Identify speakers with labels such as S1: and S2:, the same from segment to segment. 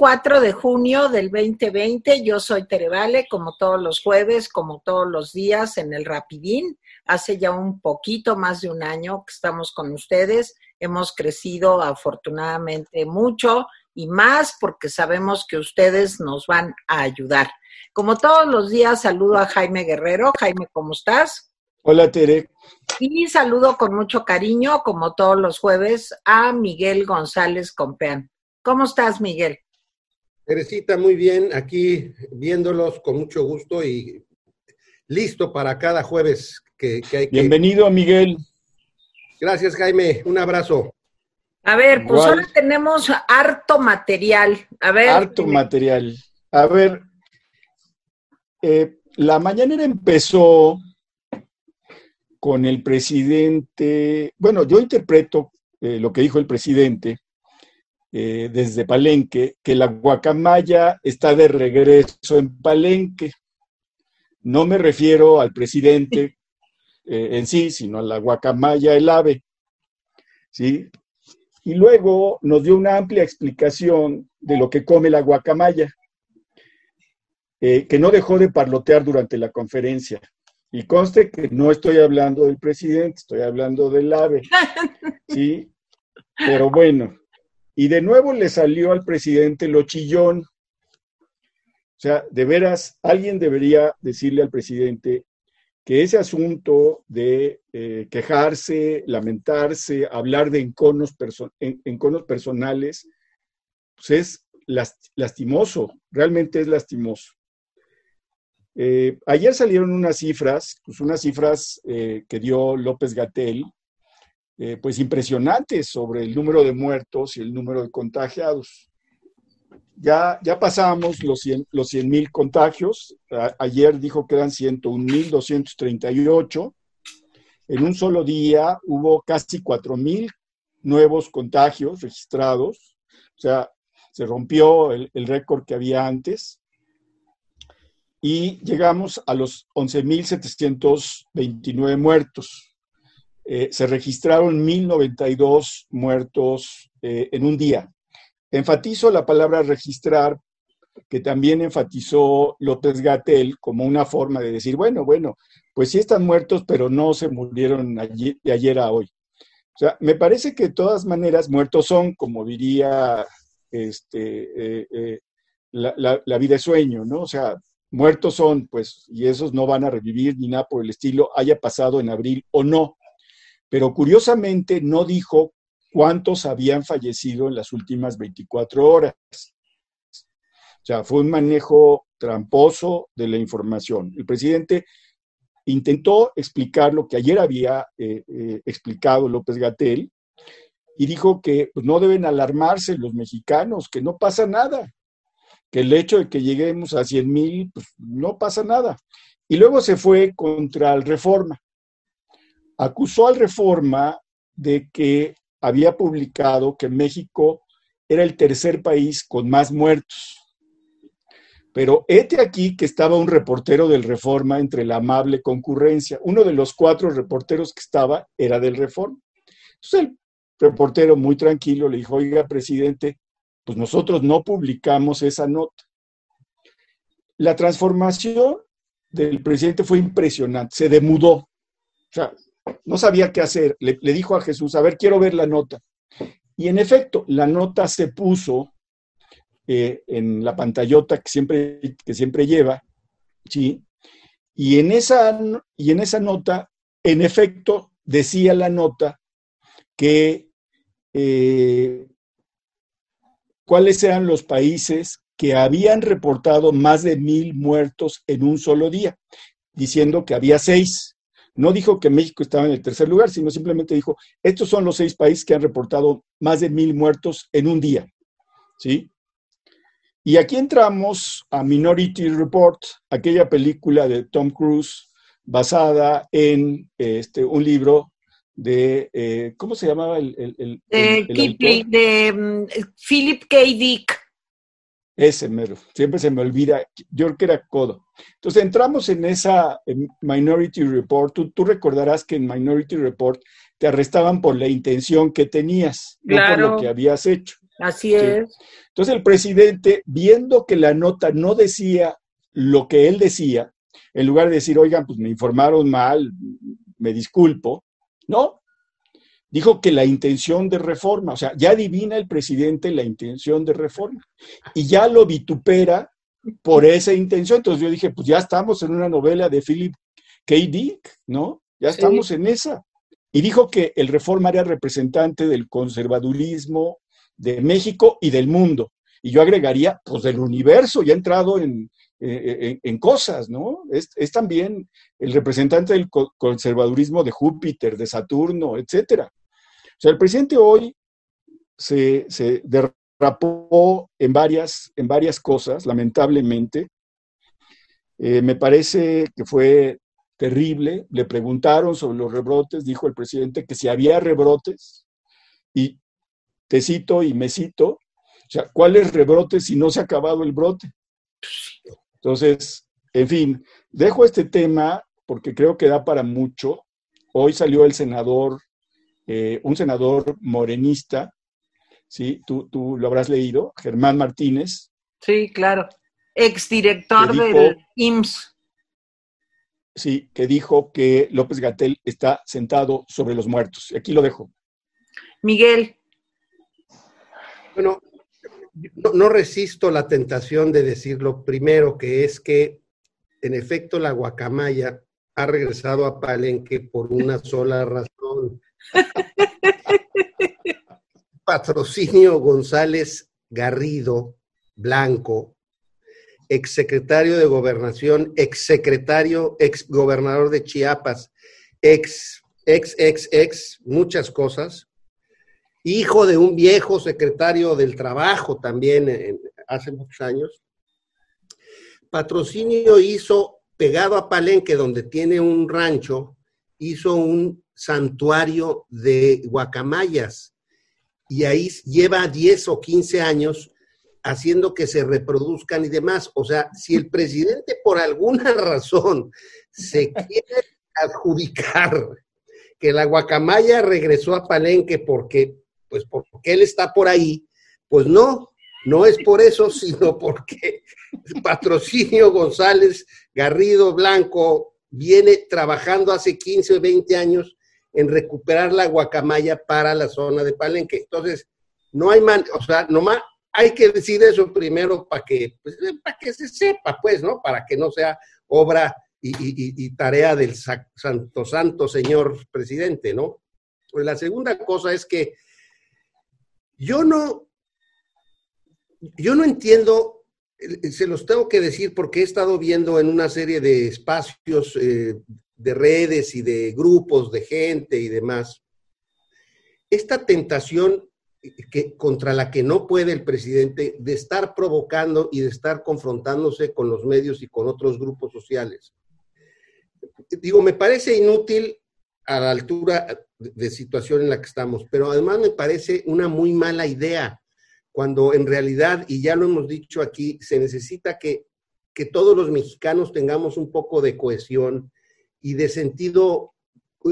S1: 4 de junio del 2020. Yo soy Terevale, como todos los jueves, como todos los días en el Rapidín. Hace ya un poquito más de un año que estamos con ustedes. Hemos crecido afortunadamente mucho y más porque sabemos que ustedes nos van a ayudar. Como todos los días, saludo a Jaime Guerrero. Jaime, ¿cómo estás?
S2: Hola, Tere.
S1: Y saludo con mucho cariño, como todos los jueves, a Miguel González Compeán. ¿Cómo estás, Miguel?
S3: Teresita, muy bien, aquí viéndolos con mucho gusto y listo para cada jueves que, hay que...
S2: Bienvenido, Miguel.
S3: Gracias, Jaime. Un abrazo.
S1: A ver, pues ahora tenemos harto material. A ver.
S2: Harto material. A ver, eh, la mañanera empezó con el presidente, bueno, yo interpreto eh, lo que dijo el presidente eh, desde Palenque, que la guacamaya está de regreso en Palenque. No me refiero al presidente en sí, sino a la guacamaya, el ave. ¿Sí? Y luego nos dio una amplia explicación de lo que come la guacamaya. Eh, que no dejó de parlotear durante la conferencia. Y conste que no estoy hablando del presidente, estoy hablando del AVE. ¿sí? Pero bueno, y de nuevo le salió al presidente lo chillón. O sea, de veras, alguien debería decirle al presidente que ese asunto de eh, quejarse, lamentarse, hablar de enconos, enconos personales, pues es lastimoso, realmente es lastimoso. Eh, ayer salieron unas cifras, pues unas cifras eh, que dio López Gatel, eh, pues impresionantes sobre el número de muertos y el número de contagiados. Ya, ya pasamos los 100 los mil contagios. ayer dijo que eran 101.238. En un solo día hubo casi 4.000 nuevos contagios registrados. O sea, se rompió el récord que había antes y llegamos a los 11.729 muertos. Eh, se registraron 1.092 muertos eh, en un día. Enfatizo la palabra registrar, que también enfatizó López Gatel como una forma de decir, bueno, bueno, pues sí están muertos, pero no se murieron de ayer a hoy. O sea, me parece que de todas maneras muertos son, como diría este, eh, la, la, vida de sueño, ¿no? O sea, muertos son, pues, y esos no van a revivir ni nada por el estilo, haya pasado en abril o no. Pero curiosamente no dijo cuántos habían fallecido en las últimas 24 horas. O sea, fue un manejo tramposo de la información. El presidente intentó explicar lo que ayer había eh, eh, explicado López Gatel y dijo que pues, no deben alarmarse los mexicanos, que no pasa nada, que el hecho de que lleguemos a 100 mil, pues no pasa nada. Y luego se fue contra el Reforma. Acusó al Reforma de que había publicado que México era el tercer país con más muertos. Pero este aquí que estaba un reportero del Reforma entre la amable concurrencia. Uno de los cuatro reporteros que estaba era del Reforma. Entonces el reportero muy tranquilo le dijo, oiga, presidente, pues nosotros no publicamos esa nota. La transformación del presidente fue impresionante, se demudó. O sea, no sabía qué hacer. Le, dijo a Jesús, a ver, quiero ver la nota. Y en efecto, la nota se puso eh, en la pantallota que siempre, que siempre lleva, ¿sí? Y en, esa, y en esa nota, en efecto, decía la nota que eh, cuáles eran los países que habían reportado más de mil muertos en un solo día, diciendo que había seis. No dijo que México estaba en el tercer lugar, sino simplemente dijo, estos son los seis países que han reportado más de mil muertos en un día. ¿Sí? Y aquí entramos a Minority Report, aquella película de Tom Cruise basada en este, un libro de, eh, ¿cómo se llamaba el, el,
S1: de de mm, Philip K. Dick.
S2: Ese mero, siempre se me olvida, yo creo que era Codo. Entonces entramos en esa Minority Report, tú, recordarás que en Minority Report te arrestaban por la intención que tenías, no por lo que habías hecho.
S1: Así es.
S2: Entonces el presidente, viendo que la nota no decía lo que él decía, en lugar de decir, oigan, pues me informaron mal, me disculpo, no, dijo que la intención de reforma, o sea, ya adivina el presidente la intención de reforma y ya lo vitupera por esa intención. Entonces yo dije, pues ya estamos en una novela de Philip K. Dick, ¿no? Ya estamos en esa. Y dijo que el reforma era representante del conservadurismo de México y del mundo. Y yo agregaría, pues del universo, ya ha entrado en, en, cosas, ¿no? Es, es, también el representante del conservadurismo de Júpiter, de Saturno, etcétera. O sea, el presidente hoy se, se derrapó en varias, en varias cosas, lamentablemente. Eh, me parece que fue terrible. Le preguntaron sobre los rebrotes, dijo el presidente que si había rebrotes, y te cito y me cito, o sea, ¿cuáles rebrotes si no se ha acabado el brote? Entonces, en fin, dejo este tema porque creo que da para mucho. Hoy salió el senador eh, un senador morenista, ¿sí? Tú, tú, lo habrás leído, Germán Martínez.
S1: Sí, claro. Exdirector del IMSS.
S2: Sí, que dijo que López Gatel está sentado sobre los muertos. Aquí lo dejo.
S1: Miguel.
S3: Bueno, no, no resisto la tentación de decir lo primero, que es que en efecto la guacamaya ha regresado a Palenque por una sola razón Patrocinio González Garrido Blanco, exsecretario de Gobernación, exsecretario, exgobernador de Chiapas, ex, ex, ex, ex, muchas cosas. Hijo de un viejo secretario del Trabajo también hace muchos años. Patrocinio hizo, pegado a Palenque, donde tiene un rancho, hizo un santuario de guacamayas y ahí lleva 10 o 15 años haciendo que se reproduzcan y demás. O sea, si el presidente por alguna razón se quiere adjudicar que la guacamaya regresó a Palenque porque, pues porque él está por ahí, pues no, no es por eso, sino porque Patrocinio González Garrido Blanco viene trabajando hace 15 o 20 años en recuperar la guacamaya para la zona de Palenque. Entonces, no hay man, o sea, nomás hay que decir eso primero para que, pues, para que se sepa, pues, ¿no? Para que no sea obra y, tarea del santo, santo señor presidente, ¿no? Pues la segunda cosa es que yo no, yo no entiendo, se los tengo que decir porque he estado viendo en una serie de espacios eh, de redes y de grupos de gente y demás, esta tentación que, contra la que no puede el presidente de estar provocando y de estar confrontándose con los medios y con otros grupos sociales. Digo, me parece inútil a la altura de situación en la que estamos, pero además me parece una muy mala idea, cuando en realidad, y ya lo hemos dicho aquí, se necesita que, que todos los mexicanos tengamos un poco de cohesión y de sentido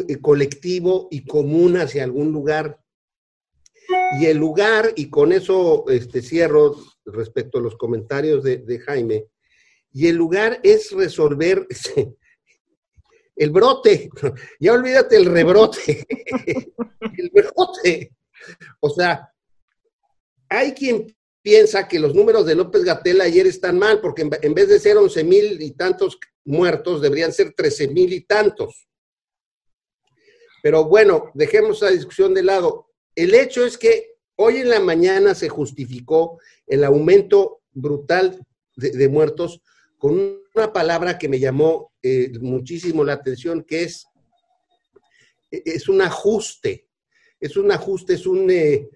S3: eh, colectivo y común hacia algún lugar. Y el lugar, y con eso este, cierro respecto a los comentarios de, Jaime, y el lugar es resolver el brote, ya olvídate el rebrote, el brote. O sea, hay quien piensa que los números de López Gatel ayer están mal, porque en vez de ser 11 mil y tantos muertos, deberían ser 13 mil y tantos. Pero bueno, dejemos esa discusión de lado. El hecho es que hoy en la mañana se justificó el aumento brutal de, muertos con una palabra que me llamó eh, muchísimo la atención, que es, es un ajuste. Es un ajuste, es un, eh,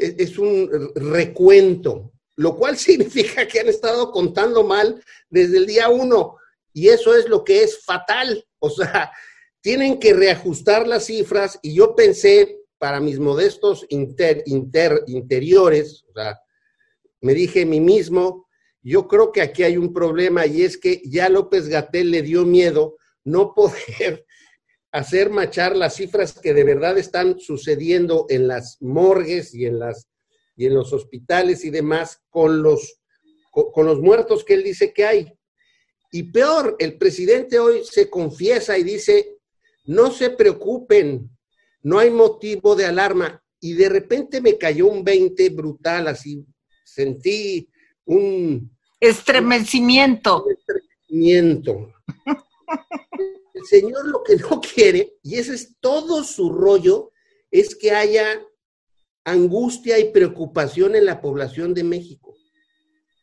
S3: es un recuento, lo cual significa que han estado contando mal desde el día uno. Y eso es lo que es fatal. O sea, tienen que reajustar las cifras y yo pensé para mis modestos inter, interiores, o sea, me dije a mí mismo, yo creo que aquí hay un problema y es que ya López Gatel le dio miedo no poder hacer machar las cifras que de verdad están sucediendo en las morgues y en las, y en los hospitales y demás con los, con los muertos que él dice que hay. Y peor, el presidente hoy se confiesa y dice, no se preocupen, no hay motivo de alarma. Y de repente me cayó un 20 brutal, así sentí un...
S1: Estremecimiento.
S3: Un estremecimiento. El Señor lo que no quiere, y ese es todo su rollo, es que haya angustia y preocupación en la población de México.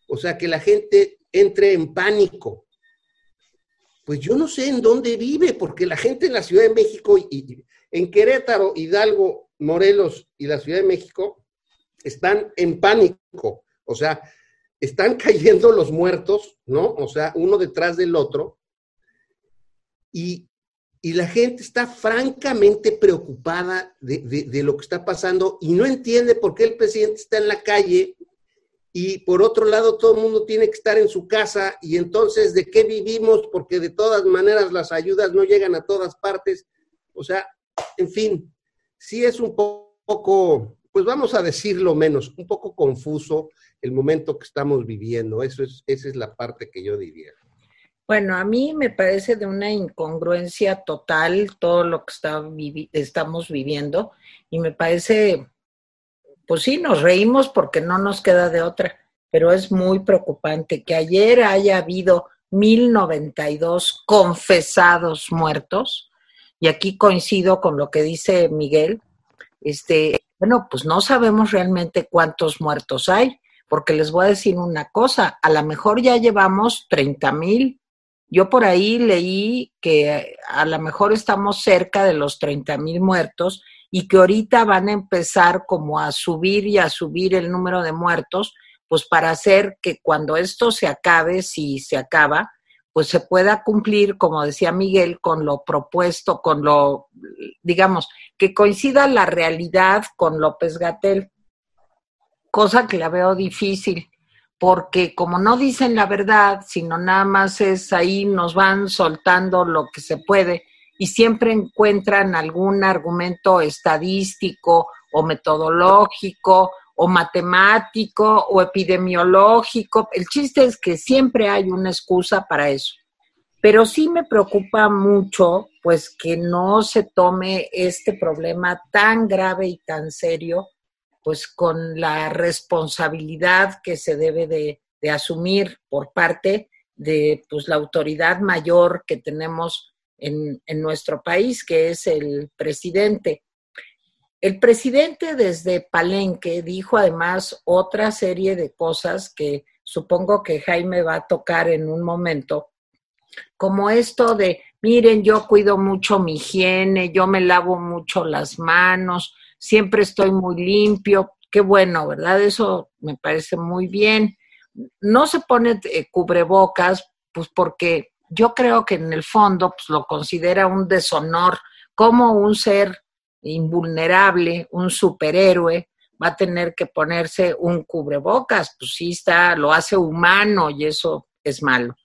S3: O sea, que la gente entre en pánico. Pues yo no sé en dónde vive, porque la gente en la Ciudad de México y, en Querétaro, Hidalgo, Morelos y la Ciudad de México están en pánico. O sea, están cayendo los muertos, ¿no? O sea, uno detrás del otro. Y, la gente está francamente preocupada de, lo que está pasando y no entiende por qué el presidente está en la calle y por otro lado todo el mundo tiene que estar en su casa y entonces de qué vivimos porque de todas maneras las ayudas no llegan a todas partes. O sea, en fin, sí es un poco, pues vamos a decirlo menos, un poco confuso el momento que estamos viviendo. Eso es, esa es la parte que yo diría.
S1: Bueno, a mí me parece de una incongruencia total todo lo que estamos viviendo y me parece, pues sí, nos reímos porque no nos queda de otra, pero es muy preocupante que ayer haya habido 1092 confesados muertos y aquí coincido con lo que dice Miguel, este, bueno, pues no sabemos realmente cuántos muertos hay, porque les voy a decir una cosa, a lo mejor ya llevamos 30 mil yo por ahí leí que a lo mejor estamos cerca de los 30 mil muertos y que ahorita van a empezar como a subir y a subir el número de muertos, pues para hacer que cuando esto se acabe, si se acaba, pues se pueda cumplir, como decía Miguel, con lo propuesto, con lo, digamos, que coincida la realidad con López Gatel, cosa que la veo difícil porque como no dicen la verdad, sino nada más es ahí, nos van soltando lo que se puede y siempre encuentran algún argumento estadístico o metodológico o matemático o epidemiológico. El chiste es que siempre hay una excusa para eso. Pero sí me preocupa mucho, pues, que no se tome este problema tan grave y tan serio pues con la responsabilidad que se debe de, asumir por parte de pues, la autoridad mayor que tenemos en, en, nuestro país, que es el presidente. El presidente desde Palenque dijo además otra serie de cosas que supongo que Jaime va a tocar en un momento, como esto de, miren, yo cuido mucho mi higiene, yo me lavo mucho las manos, siempre estoy muy limpio, qué bueno, ¿verdad? Eso me parece muy bien. No se pone eh, cubrebocas, pues porque yo creo que en el fondo pues, lo considera un deshonor, como un ser invulnerable, un superhéroe, va a tener que ponerse un cubrebocas, pues sí está, lo hace humano y eso es malo.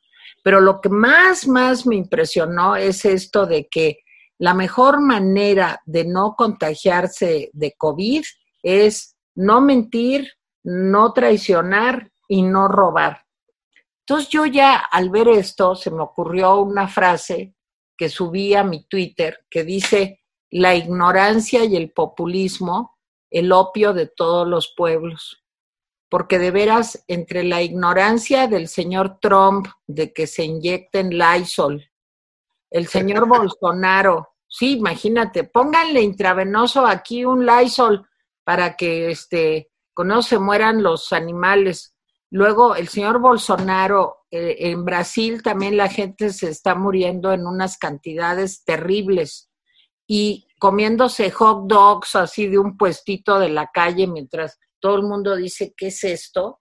S1: Pero lo que más, más me impresionó es esto de que la mejor manera de no contagiarse de COVID es no mentir, no traicionar y no robar. Entonces yo ya al ver esto se me ocurrió una frase que subí a mi Twitter que dice, la ignorancia y el populismo, el opio de todos los pueblos. Porque de veras, entre la ignorancia del señor Trump de que se inyecten Lysol, el señor Bolsonaro, sí, imagínate, pónganle intravenoso aquí un Lysol para que este, no se mueran los animales. Luego, el señor Bolsonaro, eh, en Brasil también la gente se está muriendo en unas cantidades terribles y comiéndose hot dogs así de un puestito de la calle mientras todo el mundo dice, ¿qué es esto?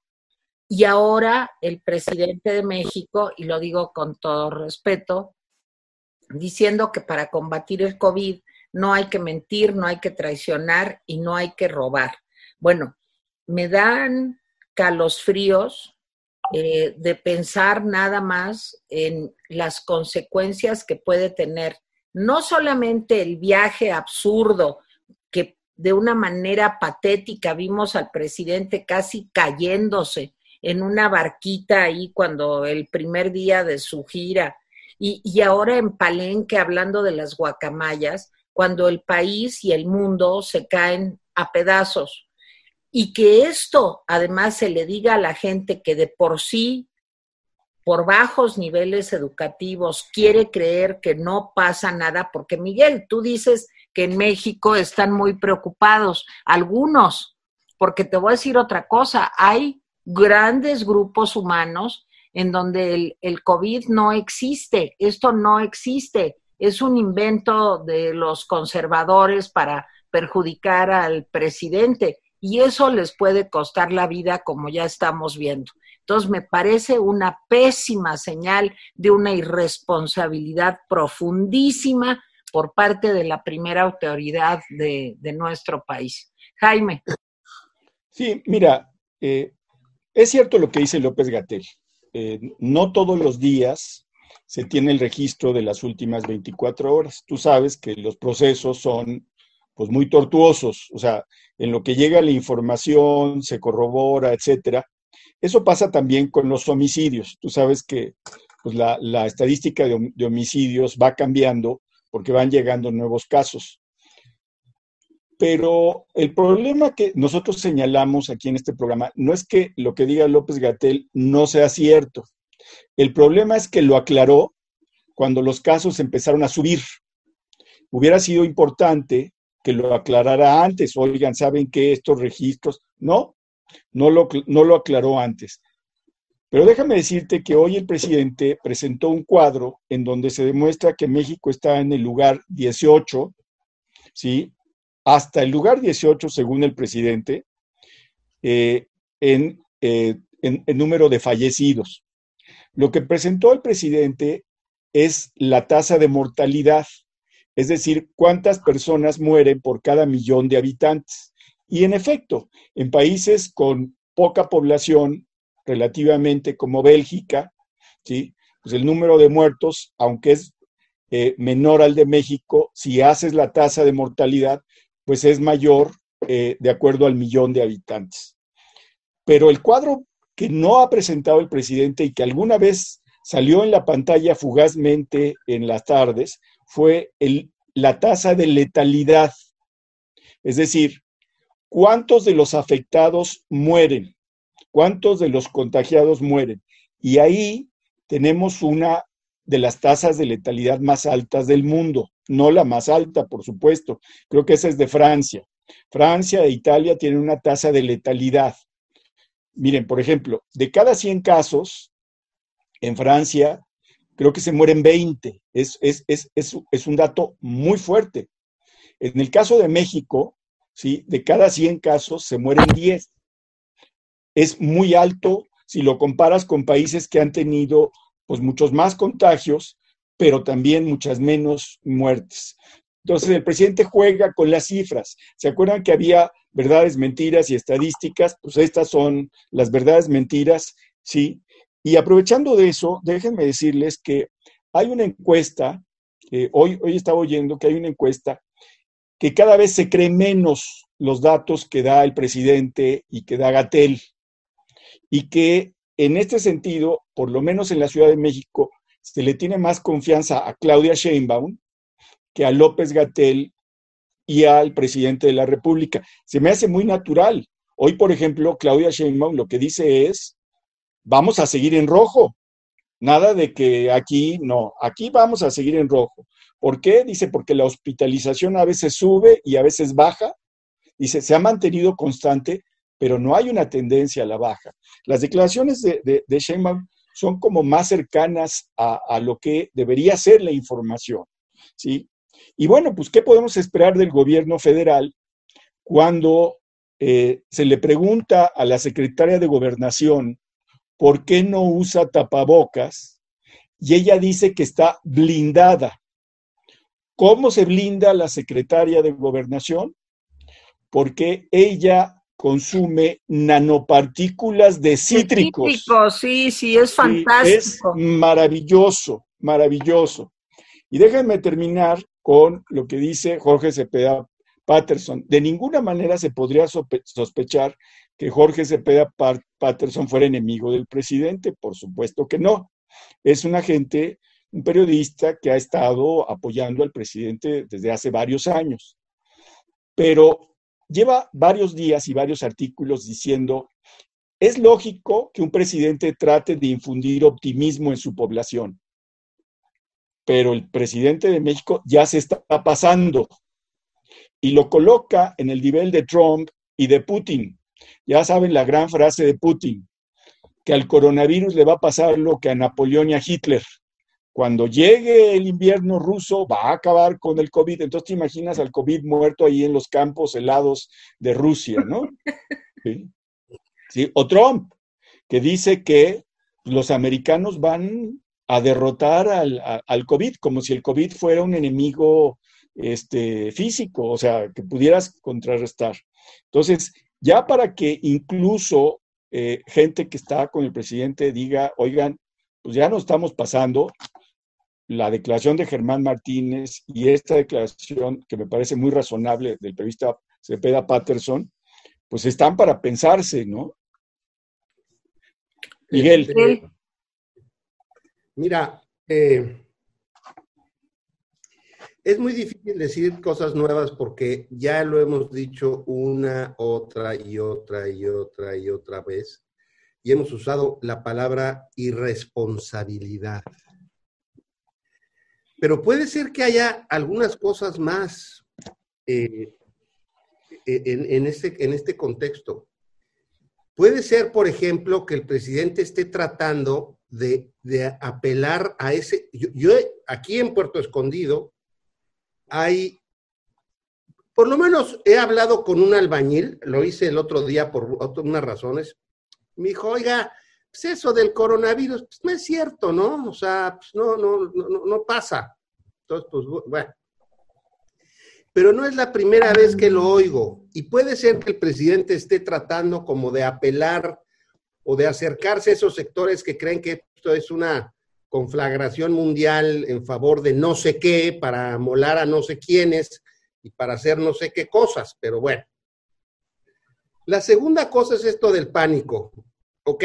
S1: Y ahora el presidente de México, y lo digo con todo respeto, diciendo que para combatir el COVID no hay que mentir, no hay que traicionar y no hay que robar. Bueno, me dan calos fríos eh, de pensar nada más en las consecuencias que puede tener no solamente el viaje absurdo que de una manera patética. Vimos al presidente casi cayéndose en una barquita ahí cuando el primer día de su gira. Y, y ahora en Palenque hablando de las guacamayas, cuando el país y el mundo se caen a pedazos. Y que esto además se le diga a la gente que de por sí, por bajos niveles educativos, quiere creer que no pasa nada, porque Miguel, tú dices que en México están muy preocupados, algunos, porque te voy a decir otra cosa, hay grandes grupos humanos en donde el, el COVID no existe, esto no existe, es un invento de los conservadores para perjudicar al presidente y eso les puede costar la vida como ya estamos viendo. Entonces me parece una pésima señal de una irresponsabilidad profundísima por parte de la primera autoridad de, nuestro país. Jaime.
S2: Sí, mira, eh, es cierto lo que dice López Gatel. Eh, no todos los días se tiene el registro de las últimas 24 horas. Tú sabes que los procesos son pues muy tortuosos, o sea, en lo que llega la información, se corrobora, etcétera. Eso pasa también con los homicidios. Tú sabes que pues, la, estadística de, homicidios va cambiando porque van llegando nuevos casos. Pero el problema que nosotros señalamos aquí en este programa no es que lo que diga López Gatel no sea cierto. El problema es que lo aclaró cuando los casos empezaron a subir. Hubiera sido importante que lo aclarara antes. Oigan, ¿saben que estos registros? No, no lo, no lo aclaró antes. Pero déjame decirte que hoy el presidente presentó un cuadro en donde se demuestra que México está en el lugar 18, ¿sí? Hasta el lugar 18, según el presidente, eh, en, eh, número de fallecidos. Lo que presentó el presidente es la tasa de mortalidad es decir, cuántas personas mueren por cada millón de habitantes. Y en efecto, en países con poca población, relativamente como Bélgica, ¿sí? pues el número de muertos, aunque es eh, menor al de México, si haces la tasa de mortalidad, pues es mayor eh, de acuerdo al millón de habitantes. Pero el cuadro que no ha presentado el presidente y que alguna vez salió en la pantalla fugazmente en las tardes fue el, la tasa de letalidad. Es decir, ¿cuántos de los afectados mueren? ¿Cuántos de los contagiados mueren? Y ahí tenemos una de las tasas de letalidad más altas del mundo. No la más alta, por supuesto. Creo que esa es de Francia. Francia e Italia tienen una tasa de letalidad. Miren, por ejemplo, de cada 100 casos, en Francia creo que se mueren 20. Es, es, es, es, un dato muy fuerte. En el caso de México, ¿sí? de cada 100 casos se mueren 10. Es muy alto si lo comparas con países que han tenido pues, muchos más contagios, pero también muchas menos muertes. Entonces el presidente juega con las cifras. ¿Se acuerdan que había verdades, mentiras y estadísticas? Pues estas son las verdades, mentiras, ¿sí? Y aprovechando de eso, déjenme decirles que hay una encuesta, hoy, hoy estaba oyendo que hay una encuesta que cada vez se cree menos los datos que da el presidente y que da Gatel, y que en este sentido, por lo menos en la Ciudad de México, se le tiene más confianza a Claudia Sheinbaum que a López Gatel y al presidente de la República. Se me hace muy natural. Hoy, por ejemplo, Claudia Sheinbaum lo que dice es vamos a seguir en rojo. Nada de que aquí no, aquí vamos a seguir en rojo. ¿Por qué? Dice, porque la hospitalización a veces sube y a veces baja. Dice, se ha mantenido constante, pero no hay una tendencia a la baja. Las declaraciones de, de, de son como más cercanas a, lo que debería ser la información. ¿sí? Y bueno, pues, ¿qué podemos esperar del gobierno federal cuando eh, se le pregunta a la secretaria de gobernación ¿por qué no usa tapabocas? Y ella dice que está blindada. ¿Cómo se blinda la secretaria de gobernación? Porque ella consume nanopartículas de cítricos.
S1: Cítricos, sí, sí, es fantástico.
S2: es maravilloso, maravilloso. Y déjenme terminar con lo que dice Jorge Cepeda Patterson. De ninguna manera se podría sospechar que Jorge Cepeda Patterson fuera enemigo del presidente, por supuesto que no. Es un agente, un periodista que ha estado apoyando al presidente desde hace varios años. Pero lleva varios días y varios artículos diciendo, es lógico que un presidente trate de infundir optimismo en su población, pero el presidente de México ya se está pasando y lo coloca en el nivel de Trump y de Putin. Ya saben la gran frase de Putin, que al coronavirus le va a pasar lo que a Napoleón y a Hitler. Cuando llegue el invierno ruso, va a acabar con el COVID. Entonces te imaginas al COVID muerto ahí en los campos helados de Rusia, ¿no? ¿Sí? O Trump, que dice que los americanos van a derrotar al, al, COVID, como si el COVID fuera un enemigo este, físico, o sea, que pudieras contrarrestar. Entonces, ya para que incluso eh, gente que está con el presidente diga, oigan, pues ya no estamos pasando, la declaración de Germán Martínez y esta declaración que me parece muy razonable del periodista Cepeda Patterson, pues están para pensarse, ¿no? Miguel. Este,
S3: mira, eh, es muy difícil decir cosas nuevas porque ya lo hemos dicho una, otra y otra y otra y otra vez y hemos usado la palabra irresponsabilidad. Pero puede ser que haya algunas cosas más eh, en, este, en este contexto. Puede ser, por ejemplo, que el presidente esté tratando de, apelar a ese... Yo, aquí en Puerto Escondido hay, por lo menos he hablado con un albañil, lo hice el otro día por unas razones, me dijo, oiga, pues eso del coronavirus, pues no es cierto, ¿no? O sea, pues no, no, no, no pasa. Entonces, pues bueno. Pero no es la primera vez que lo oigo. Y puede ser que el presidente esté tratando como de apelar o de acercarse a esos sectores que creen que esto es una conflagración mundial en favor de no sé qué, para molar a no sé quiénes y para hacer no sé qué cosas. Pero bueno. La segunda cosa es esto del pánico. ¿Ok?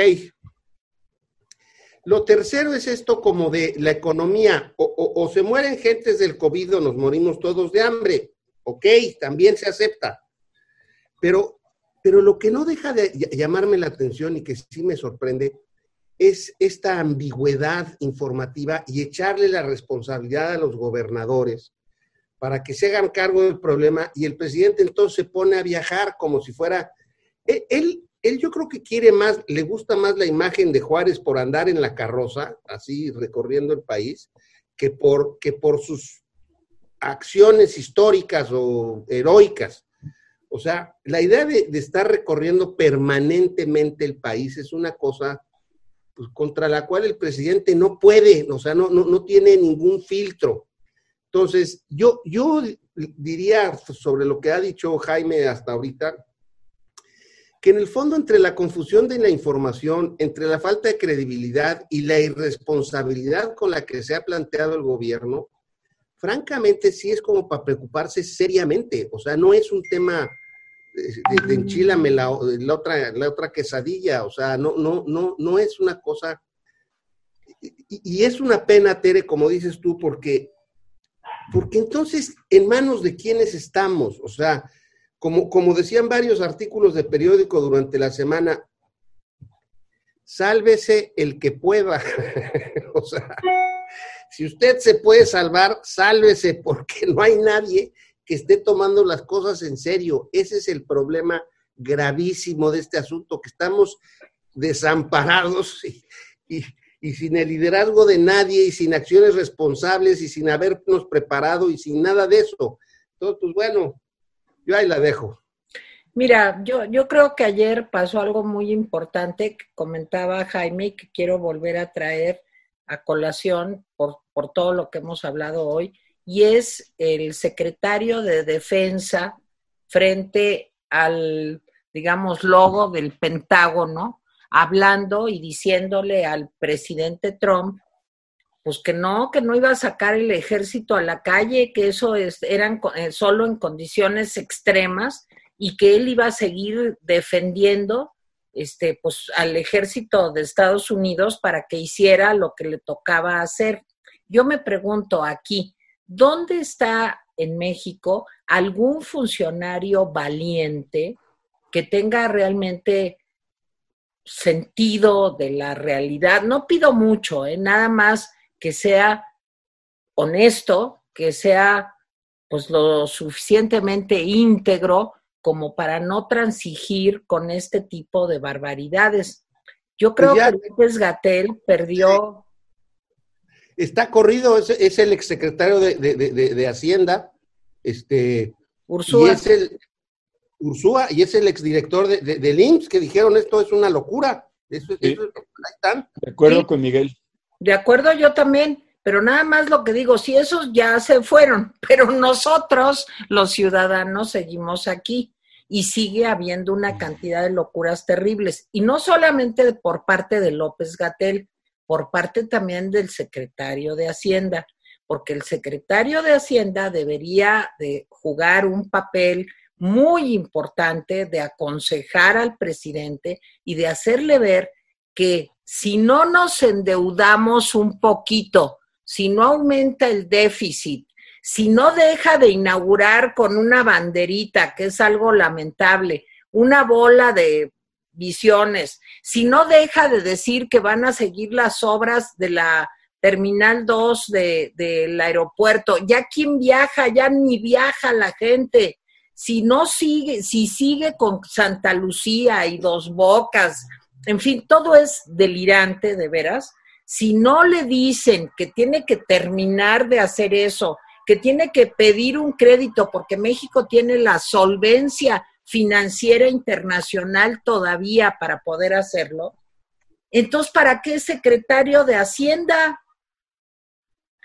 S3: Lo tercero es esto como de la economía. O, se mueren gentes del COVID o nos morimos todos de hambre. Ok, también se acepta. Pero, pero lo que no deja de llamarme la atención y que sí me sorprende es esta ambigüedad informativa y echarle la responsabilidad a los gobernadores para que se hagan cargo del problema y el presidente entonces se pone a viajar como si fuera... E, él, él yo creo que quiere más, le gusta más la imagen de Juárez por andar en la carroza, así recorriendo el país, que por, que por sus acciones históricas o heroicas. O sea, la idea de, estar recorriendo permanentemente el país es una cosa pues, contra la cual el presidente no puede, o sea, no, no, no tiene ningún filtro. Entonces, yo, yo diría sobre lo que ha dicho Jaime hasta ahorita, que en el fondo entre la confusión de la información, entre la falta de credibilidad y la irresponsabilidad con la que se ha planteado el gobierno, francamente sí es como para preocuparse seriamente. O sea, no es un tema de, de enchilame la, otra, la otra quesadilla. O sea, no, no, no, no es una cosa. Y, y es una pena, Tere, como dices tú, porque, porque entonces, ¿en manos de quiénes estamos? O sea, como, decían varios artículos de periódico durante la semana, sálvese el que pueda. o sea, si usted se puede salvar, sálvese porque no hay nadie que esté tomando las cosas en serio. Ese es el problema gravísimo de este asunto, que estamos desamparados y, y, sin el liderazgo de nadie y sin acciones responsables y sin habernos preparado y sin nada de eso. Entonces, pues bueno, yo ahí la dejo.
S1: Mira, yo, yo creo que ayer pasó algo muy importante que comentaba Jaime que quiero volver a traer a colación por, por todo lo que hemos hablado hoy, y es el secretario de Defensa frente al, digamos, logo del Pentágono, hablando y diciéndole al presidente Trump pues que no, que no iba a sacar el ejército a la calle, que eso es, eran eh, solo en condiciones extremas y que él iba a seguir defendiendo este, pues, al ejército de Estados Unidos para que hiciera lo que le tocaba hacer. Yo me pregunto aquí, ¿dónde está en México algún funcionario valiente que tenga realmente sentido de la realidad? No pido mucho, ¿eh? nada más que sea honesto, que sea pues lo suficientemente íntegro como para no transigir con este tipo de barbaridades. Yo creo pues que López Gatel perdió.
S3: Está corrido, es, el exsecretario de, de, Hacienda, este, Ursúa. Y es el, Ursúa, y es el exdirector de, del IMSS que dijeron esto es una locura. Eso, ahí
S2: están. De acuerdo con Miguel.
S1: De acuerdo, yo también, pero nada más lo que digo, si esos ya se fueron, pero nosotros, los ciudadanos, seguimos aquí y sigue habiendo una cantidad de locuras terribles. Y no solamente por parte de López Gatel, por parte también del secretario de Hacienda, porque el secretario de Hacienda debería de jugar un papel muy importante de aconsejar al presidente y de hacerle ver que si no nos endeudamos un poquito, si no aumenta el déficit, si no deja de inaugurar con una banderita, que es algo lamentable, una bola de visiones, si no deja de decir que van a seguir las obras de la Terminal 2 del aeropuerto, ya quien viaja, ya ni viaja la gente, si no sigue, si sigue con Santa Lucía y Dos Bocas, en fin, todo es delirante, de veras. Si no le dicen que tiene que terminar de hacer eso, que tiene que pedir un crédito porque México tiene la solvencia financiera internacional todavía para poder hacerlo, entonces, ¿para qué secretario de Hacienda?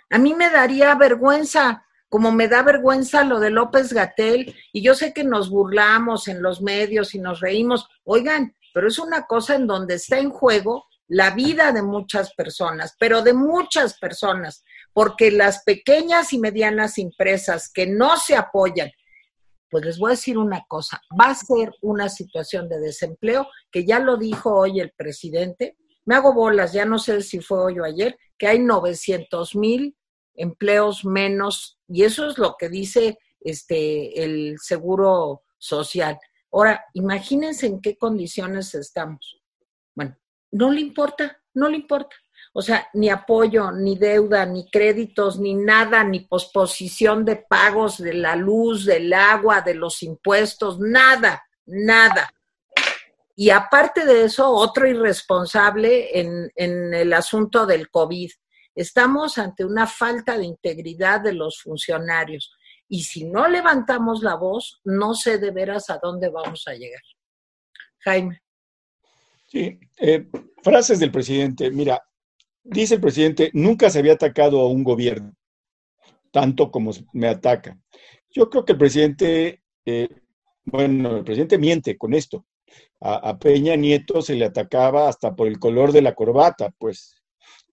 S1: A mí me daría vergüenza, como me da vergüenza lo de López Gatel, y yo sé que nos burlamos en los medios y nos reímos. Oigan, pero es una cosa en donde está en juego la vida de muchas personas, pero de muchas personas, porque las pequeñas y medianas empresas que no se apoyan, pues les voy a decir una cosa, va a ser una situación de desempleo, que ya lo dijo hoy el presidente, me hago bolas, ya no sé si fue hoy o ayer, que hay 900 mil empleos menos, y eso es lo que dice este, el Seguro Social. Ahora, imagínense en qué condiciones estamos. Bueno, no le importa, no le importa. O sea, ni apoyo, ni deuda, ni créditos, ni nada, ni posposición de pagos de la luz, del agua, de los impuestos, nada, nada. Y aparte de eso, otro irresponsable en, en el asunto del COVID. Estamos ante una falta de integridad de los funcionarios. Y si no levantamos la voz, no sé de veras a dónde vamos a llegar. Jaime.
S2: Sí, eh, frases del presidente. Mira, dice el presidente, nunca se había atacado a un gobierno tanto como me ataca. Yo creo que el presidente, eh, bueno, el presidente miente con esto. a, Peña Nieto se le atacaba hasta por el color de la corbata, pues.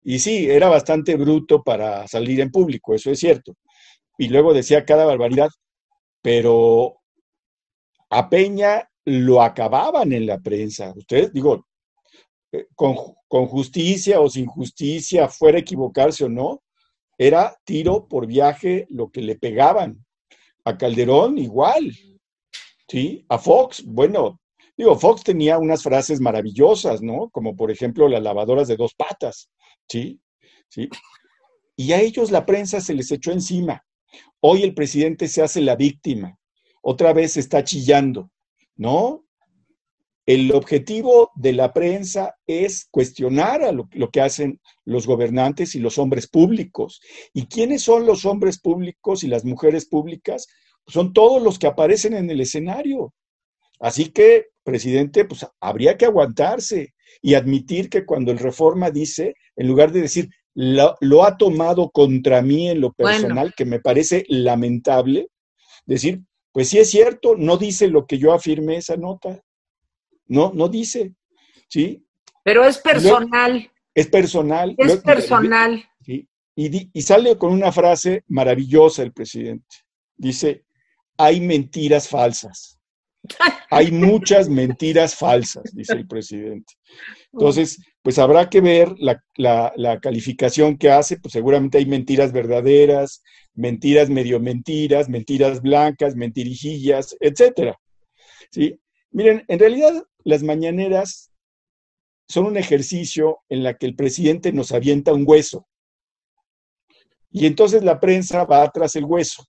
S2: Y sí, era bastante bruto para salir en público, eso es cierto y luego decía cada barbaridad, pero a Peña lo acababan en la prensa. Ustedes, digo, eh, con, justicia o sin justicia, fuera equivocarse o no, era tiro por viaje lo que le pegaban. A Calderón igual, ¿sí? A Fox, bueno, digo, Fox tenía unas frases maravillosas, ¿no? Como por ejemplo las lavadoras de dos patas, ¿sí? ¿Sí? Y a ellos la prensa se les echó encima. Hoy el presidente se hace la víctima, otra vez está chillando, ¿no? El objetivo de la prensa es cuestionar a lo, que hacen los gobernantes y los hombres públicos. ¿Y quiénes son los hombres públicos y las mujeres públicas? son todos los que aparecen en el escenario. Así que, presidente, pues habría que aguantarse y admitir que cuando el Reforma dice, en lugar de decir, lo, ha tomado contra mí en lo personal, que me parece lamentable. Decir, pues sí es cierto, no dice lo que yo afirmé esa nota. No, no dice. ¿Sí?
S1: Pero es personal.
S2: es personal.
S1: Es personal.
S2: Sí. Y, y sale con una frase maravillosa el presidente. Dice, hay mentiras falsas. Hay muchas mentiras falsas, dice el presidente. Entonces, pues habrá que ver la, calificación que hace, pues seguramente hay mentiras verdaderas, mentiras medio mentiras, mentiras blancas, mentirijillas, etcétera. ¿Sí? Miren, en realidad las mañaneras son un ejercicio en la que el presidente nos avienta un hueso. Y entonces la prensa va tras el hueso.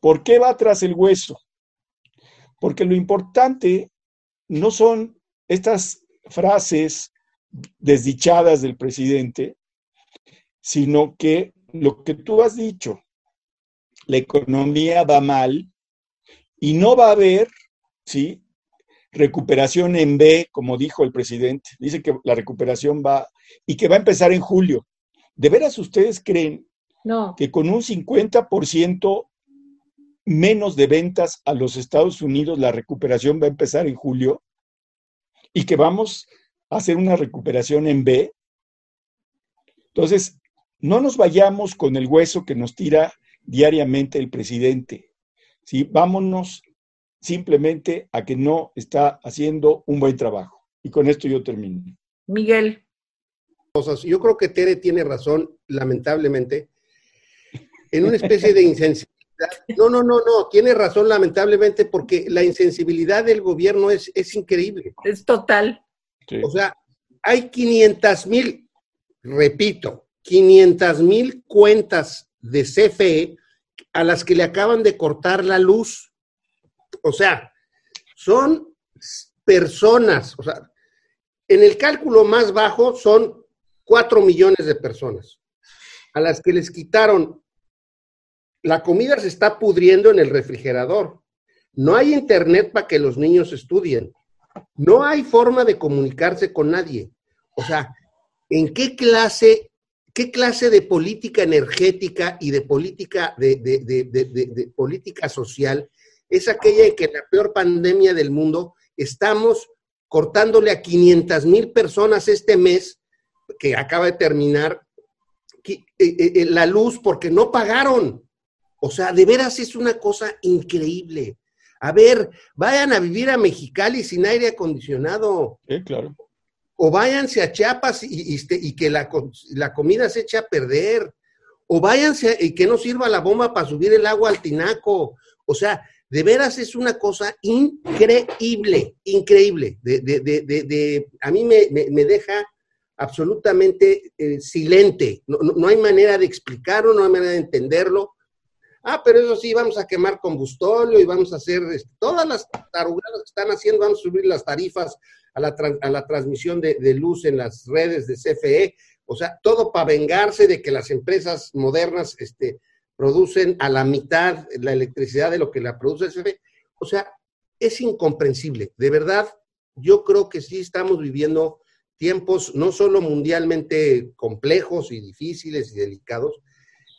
S2: ¿Por qué va tras el hueso? Porque lo importante no son estas frases desdichadas del presidente, sino que lo que tú has dicho, la economía va mal y no va a haber, ¿sí? Recuperación en B, como dijo el presidente. Dice que la recuperación va y que va a empezar en julio. ¿De veras ustedes creen que con un 50% menos de ventas a los Estados Unidos la recuperación va a empezar en julio? y que vamos a hacer una recuperación en B. Entonces, no nos vayamos con el hueso que nos tira diariamente el presidente. ¿sí? Vámonos simplemente a que no está haciendo un buen trabajo. Y con esto yo termino.
S1: Miguel.
S3: Yo creo que Tere tiene razón, lamentablemente, en una especie de insensibilidad. No, no, no, no, tiene razón, lamentablemente, porque la insensibilidad del gobierno es, es increíble.
S1: Es total.
S3: O sea, hay 500 mil, repito, 500 mil cuentas de CFE a las que le acaban de cortar la luz. O sea, son personas, o sea, en el cálculo más bajo son 4 millones de personas a las que les quitaron. La comida se está pudriendo en el refrigerador. No hay internet para que los niños estudien. No hay forma de comunicarse con nadie. O sea, ¿en qué clase, qué clase de política energética y de política, de, política social es aquella en que en la peor pandemia del mundo estamos cortándole a 500 mil personas este mes que acaba de terminar eh, eh, eh, la luz porque no pagaron. O sea, de veras es una cosa increíble. A ver, vayan a vivir a Mexicali sin aire acondicionado.
S2: Sí, claro.
S3: O váyanse a Chiapas y, este, que la, comida se eche a perder. O váyanse y que no sirva la bomba para subir el agua al tinaco. O sea, de veras es una cosa increíble, increíble. De, a mí me, deja absolutamente eh, silente. no, hay manera de explicarlo, no hay manera de entenderlo. Ah, pero eso sí, vamos a quemar combustóleo y vamos a hacer este, todas las tarugadas que están haciendo, vamos a subir las tarifas a la, a la transmisión de, luz en las redes de CFE, o sea, todo para vengarse de que las empresas modernas este, producen a la mitad la electricidad de lo que la produce CFE. O sea, es incomprensible. De verdad, yo creo que sí estamos viviendo tiempos no solo mundialmente complejos y difíciles y delicados,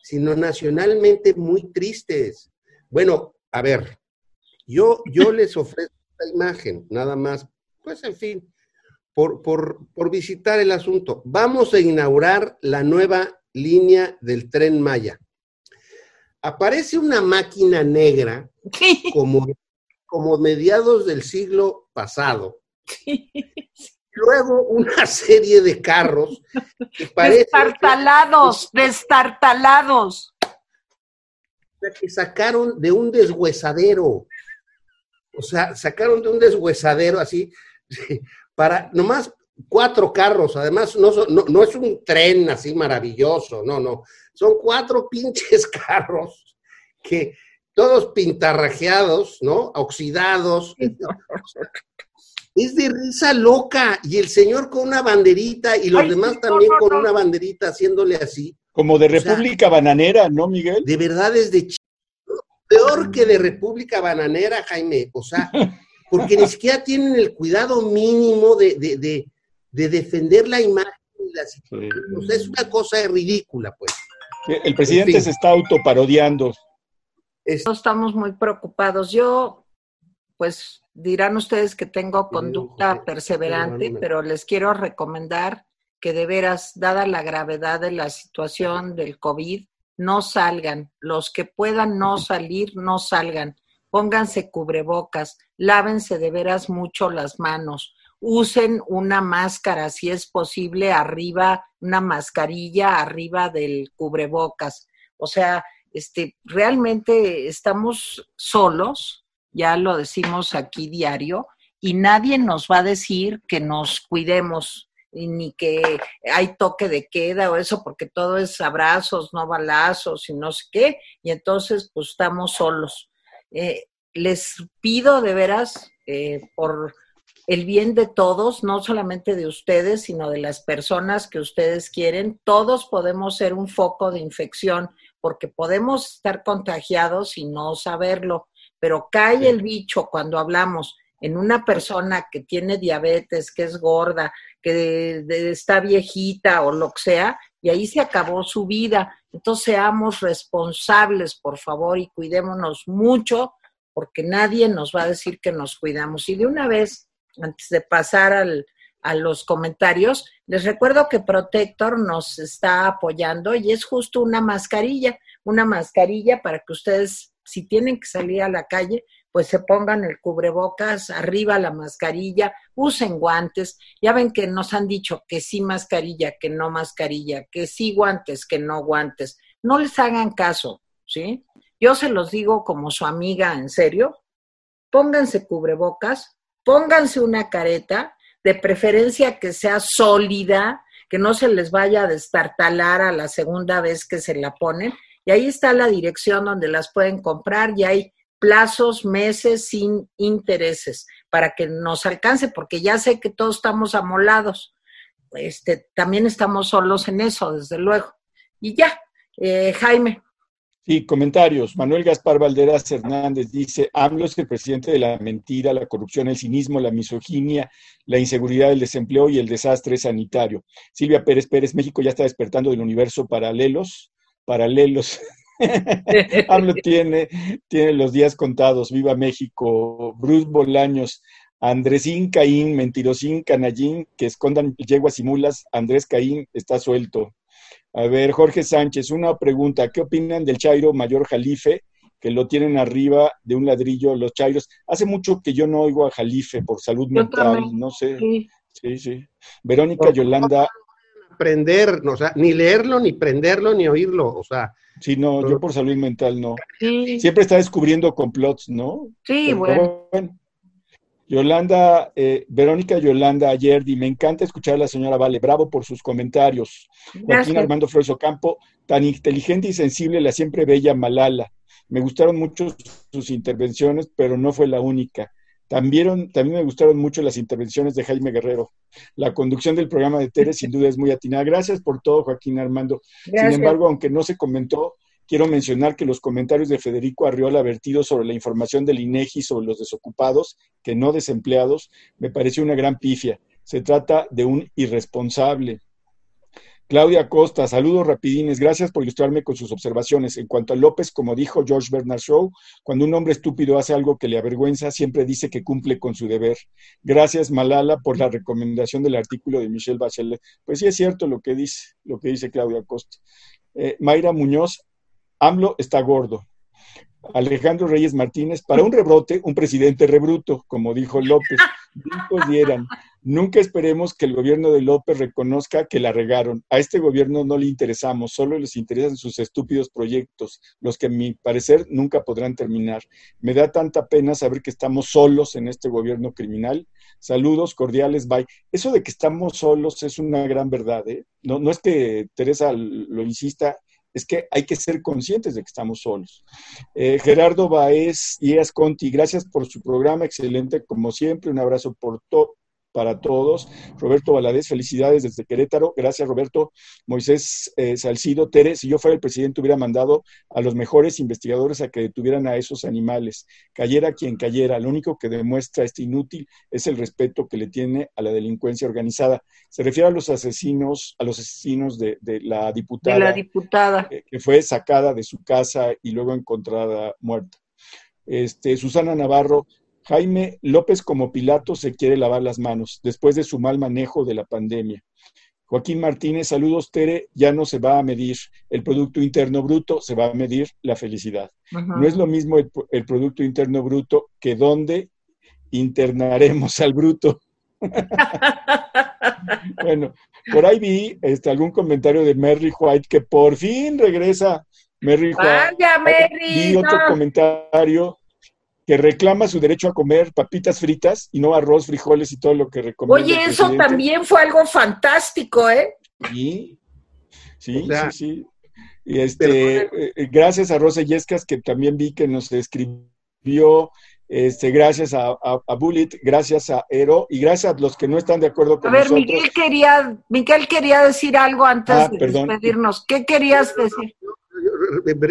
S3: sino nacionalmente muy tristes. Bueno, a ver, yo, yo les ofrezco esta imagen, nada más, pues en fin, por, por, por visitar el asunto. Vamos a inaugurar la nueva línea del tren Maya. Aparece una máquina negra como, como mediados del siglo pasado luego una serie de carros
S1: que destartalados, destartalados.
S3: Que sacaron de un deshuesadero. O sea, sacaron de un deshuesadero así, para nomás cuatro carros. Además, no, no, no es un tren así maravilloso, no, no. Son cuatro pinches carros que todos pintarrajeados, ¿no? Oxidados es de risa loca. Y el señor con una banderita y los demás también con una banderita haciéndole así.
S2: Como de República Bananera, ¿no, Miguel?
S3: De verdad es de peor que de República Bananera, Jaime. O sea, porque ni siquiera tienen el cuidado mínimo de, de, defender la imagen. O sea, es una cosa ridícula, pues.
S2: El presidente se está autoparodiando.
S1: Estamos muy preocupados. Yo, pues, dirán ustedes que tengo conducta perseverante, pero les quiero recomendar que de veras, dada la gravedad de la situación del COVID, no salgan. Los que puedan no salir, no salgan. Pónganse cubrebocas, lávense de veras mucho las manos, usen una máscara, si es posible, arriba, una mascarilla arriba del cubrebocas. O sea, este, realmente estamos solos, ya lo decimos aquí diario, y nadie nos va a decir que nos cuidemos ni que hay toque de queda o eso, porque todo es abrazos, no balazos y no sé qué, y entonces pues estamos solos. Eh, les pido de veras, eh, por el bien de todos, no solamente de ustedes, sino de las personas que ustedes quieren, todos podemos ser un foco de infección, porque podemos estar contagiados y no saberlo, pero cae el bicho cuando hablamos en una persona que tiene diabetes, que es gorda, que está viejita o lo que sea, y ahí se acabó su vida. Entonces seamos responsables, por favor, y cuidémonos mucho, porque nadie nos va a decir que nos cuidamos. Y de una vez, antes de pasar al, a los comentarios, les recuerdo que Protector nos está apoyando y es justo una mascarilla, una mascarilla para que ustedes, si tienen que salir a la calle, pues se pongan el cubrebocas, arriba la mascarilla, usen guantes. Ya ven que nos han dicho que sí mascarilla, que no mascarilla, que sí guantes, que no guantes. No les hagan caso, ¿sí? Yo se los digo como su amiga, en serio. Pónganse cubrebocas, pónganse una careta, de preferencia que sea sólida, que no se les vaya a destartalar a la segunda vez que se la ponen. Y ahí está la dirección donde las pueden comprar y hay plazos, meses sin intereses para que nos alcance, porque ya sé que todos estamos amolados. Este, también estamos solos en eso, desde luego. Y ya, eh, Jaime.
S2: Sí, comentarios. Manuel Gaspar Valderas Hernández dice, AMLO es el presidente de la mentira, la corrupción, el cinismo, la misoginia, la inseguridad, el desempleo y el desastre sanitario. Silvia Pérez Pérez, México ya está despertando del universo paralelos, paralelos. AMLO tiene, tiene los días contados. Viva México. Bruce Bolaños. Andresín Caín, mentirosín canallín, que escondan yeguas y mulas. Andrés Caín está suelto. A ver, Jorge Sánchez, una pregunta. ¿Qué opinan del Chairo Mayor Jalife? Que lo tienen arriba de un ladrillo los Chairos. Hace mucho que yo no oigo a Jalife por salud mental, no sé. Sí, sí. Verónica Yolanda.
S3: Aprender, o sea, ni leerlo, ni prenderlo, ni oírlo, o sea,
S2: Sí, no, yo por salud mental no. Siempre está descubriendo complots, ¿no?
S1: Sí, bueno.
S2: Yolanda, eh, Verónica Yolanda ayer, y me encanta escuchar a la señora Vale, bravo por sus comentarios. Joaquín Armando Flores Campo, tan inteligente y sensible, la siempre bella Malala. Me gustaron mucho sus intervenciones, pero no fue la única. También, también me gustaron mucho las intervenciones de Jaime Guerrero. La conducción del programa de Tere sin duda es muy atinada. Gracias por todo, Joaquín Armando. Sin embargo, aunque no se comentó, quiero mencionar que los comentarios de Federico Arriola vertidos sobre la información del INEGI sobre los desocupados, que no desempleados, me pareció una gran pifia. Se trata de un irresponsable. Claudia Costa, saludos rapidines, gracias por ilustrarme con sus observaciones. En cuanto a López, como dijo George Bernard Shaw, cuando un hombre estúpido hace algo que le avergüenza, siempre dice que cumple con su deber. Gracias, Malala, por la recomendación del artículo de Michelle Bachelet. Pues sí es cierto lo que dice, lo que dice Claudia Costa. Eh, Mayra Muñoz, AMLO está gordo. Alejandro Reyes Martínez, para un rebrote, un presidente rebruto, como dijo López. Nunca esperemos que el gobierno de López reconozca que la regaron. A este gobierno no le interesamos, solo les interesan sus estúpidos proyectos, los que a mi parecer nunca podrán terminar. Me da tanta pena saber que estamos solos en este gobierno criminal. Saludos cordiales, bye. Eso de que estamos solos es una gran verdad. ¿eh? No, no es que Teresa lo insista, es que hay que ser conscientes de que estamos solos. Eh, Gerardo Baez y Conti, gracias por su programa, excelente como siempre, un abrazo por todo para todos. Roberto Valadez, felicidades desde Querétaro. Gracias, Roberto. Moisés eh, Salcido, Tere, si yo fuera el presidente hubiera mandado a los mejores investigadores a que detuvieran a esos animales. Cayera quien cayera. Lo único que demuestra este inútil es el respeto que le tiene a la delincuencia organizada. Se refiere a los asesinos, a los asesinos de, la diputada.
S1: De la diputada.
S2: que fue sacada de su casa y luego encontrada muerta. Este, Susana Navarro, Jaime López como Pilato se quiere lavar las manos después de su mal manejo de la pandemia. Joaquín Martínez, saludos Tere, ya no se va a medir el Producto Interno Bruto, se va a medir la felicidad. No es lo mismo el, Producto Interno Bruto que dónde internaremos al bruto. bueno, por ahí vi este, algún comentario de Merry White que por fin regresa Merry White.
S1: Merry.
S2: Vi otro comentario que reclama su derecho a comer papitas fritas y no arroz, frijoles y todo lo que recomienda.
S1: Oye, eso también fue algo fantástico, ¿eh?
S2: Sí, sí, sí, sí. Y este, eh, eh, gracias a Rosa Yescas, que también vi que nos escribió, este, gracias a, a, Bullet, gracias a Ero y gracias a los que no están de acuerdo con nosotros.
S1: A ver, Miguel quería, Miguel quería decir algo antes ah, de despedirnos. ¿Qué querías decir?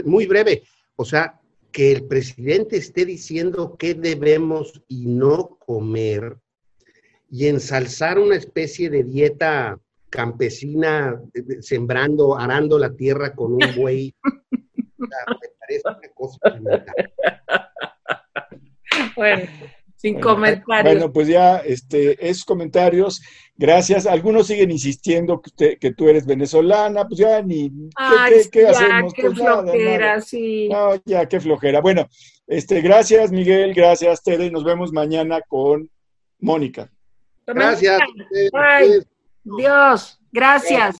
S3: Muy breve. O sea, que el presidente esté diciendo qué debemos y no comer y ensalzar una especie de dieta campesina, sembrando, arando la tierra con un buey, me parece una cosa
S1: Bueno, sin comentarios.
S2: Bueno, pues ya, este, esos comentarios, gracias. Algunos siguen insistiendo que, que tú eres venezolana, pues ya ni,
S1: ¿qué, hacemos? Qué pues flojera, sí.
S2: No, ya, qué flojera. Bueno, este, gracias Miguel, gracias Tere, y nos vemos mañana con Mónica.
S3: Gracias.
S1: Dios, gracias.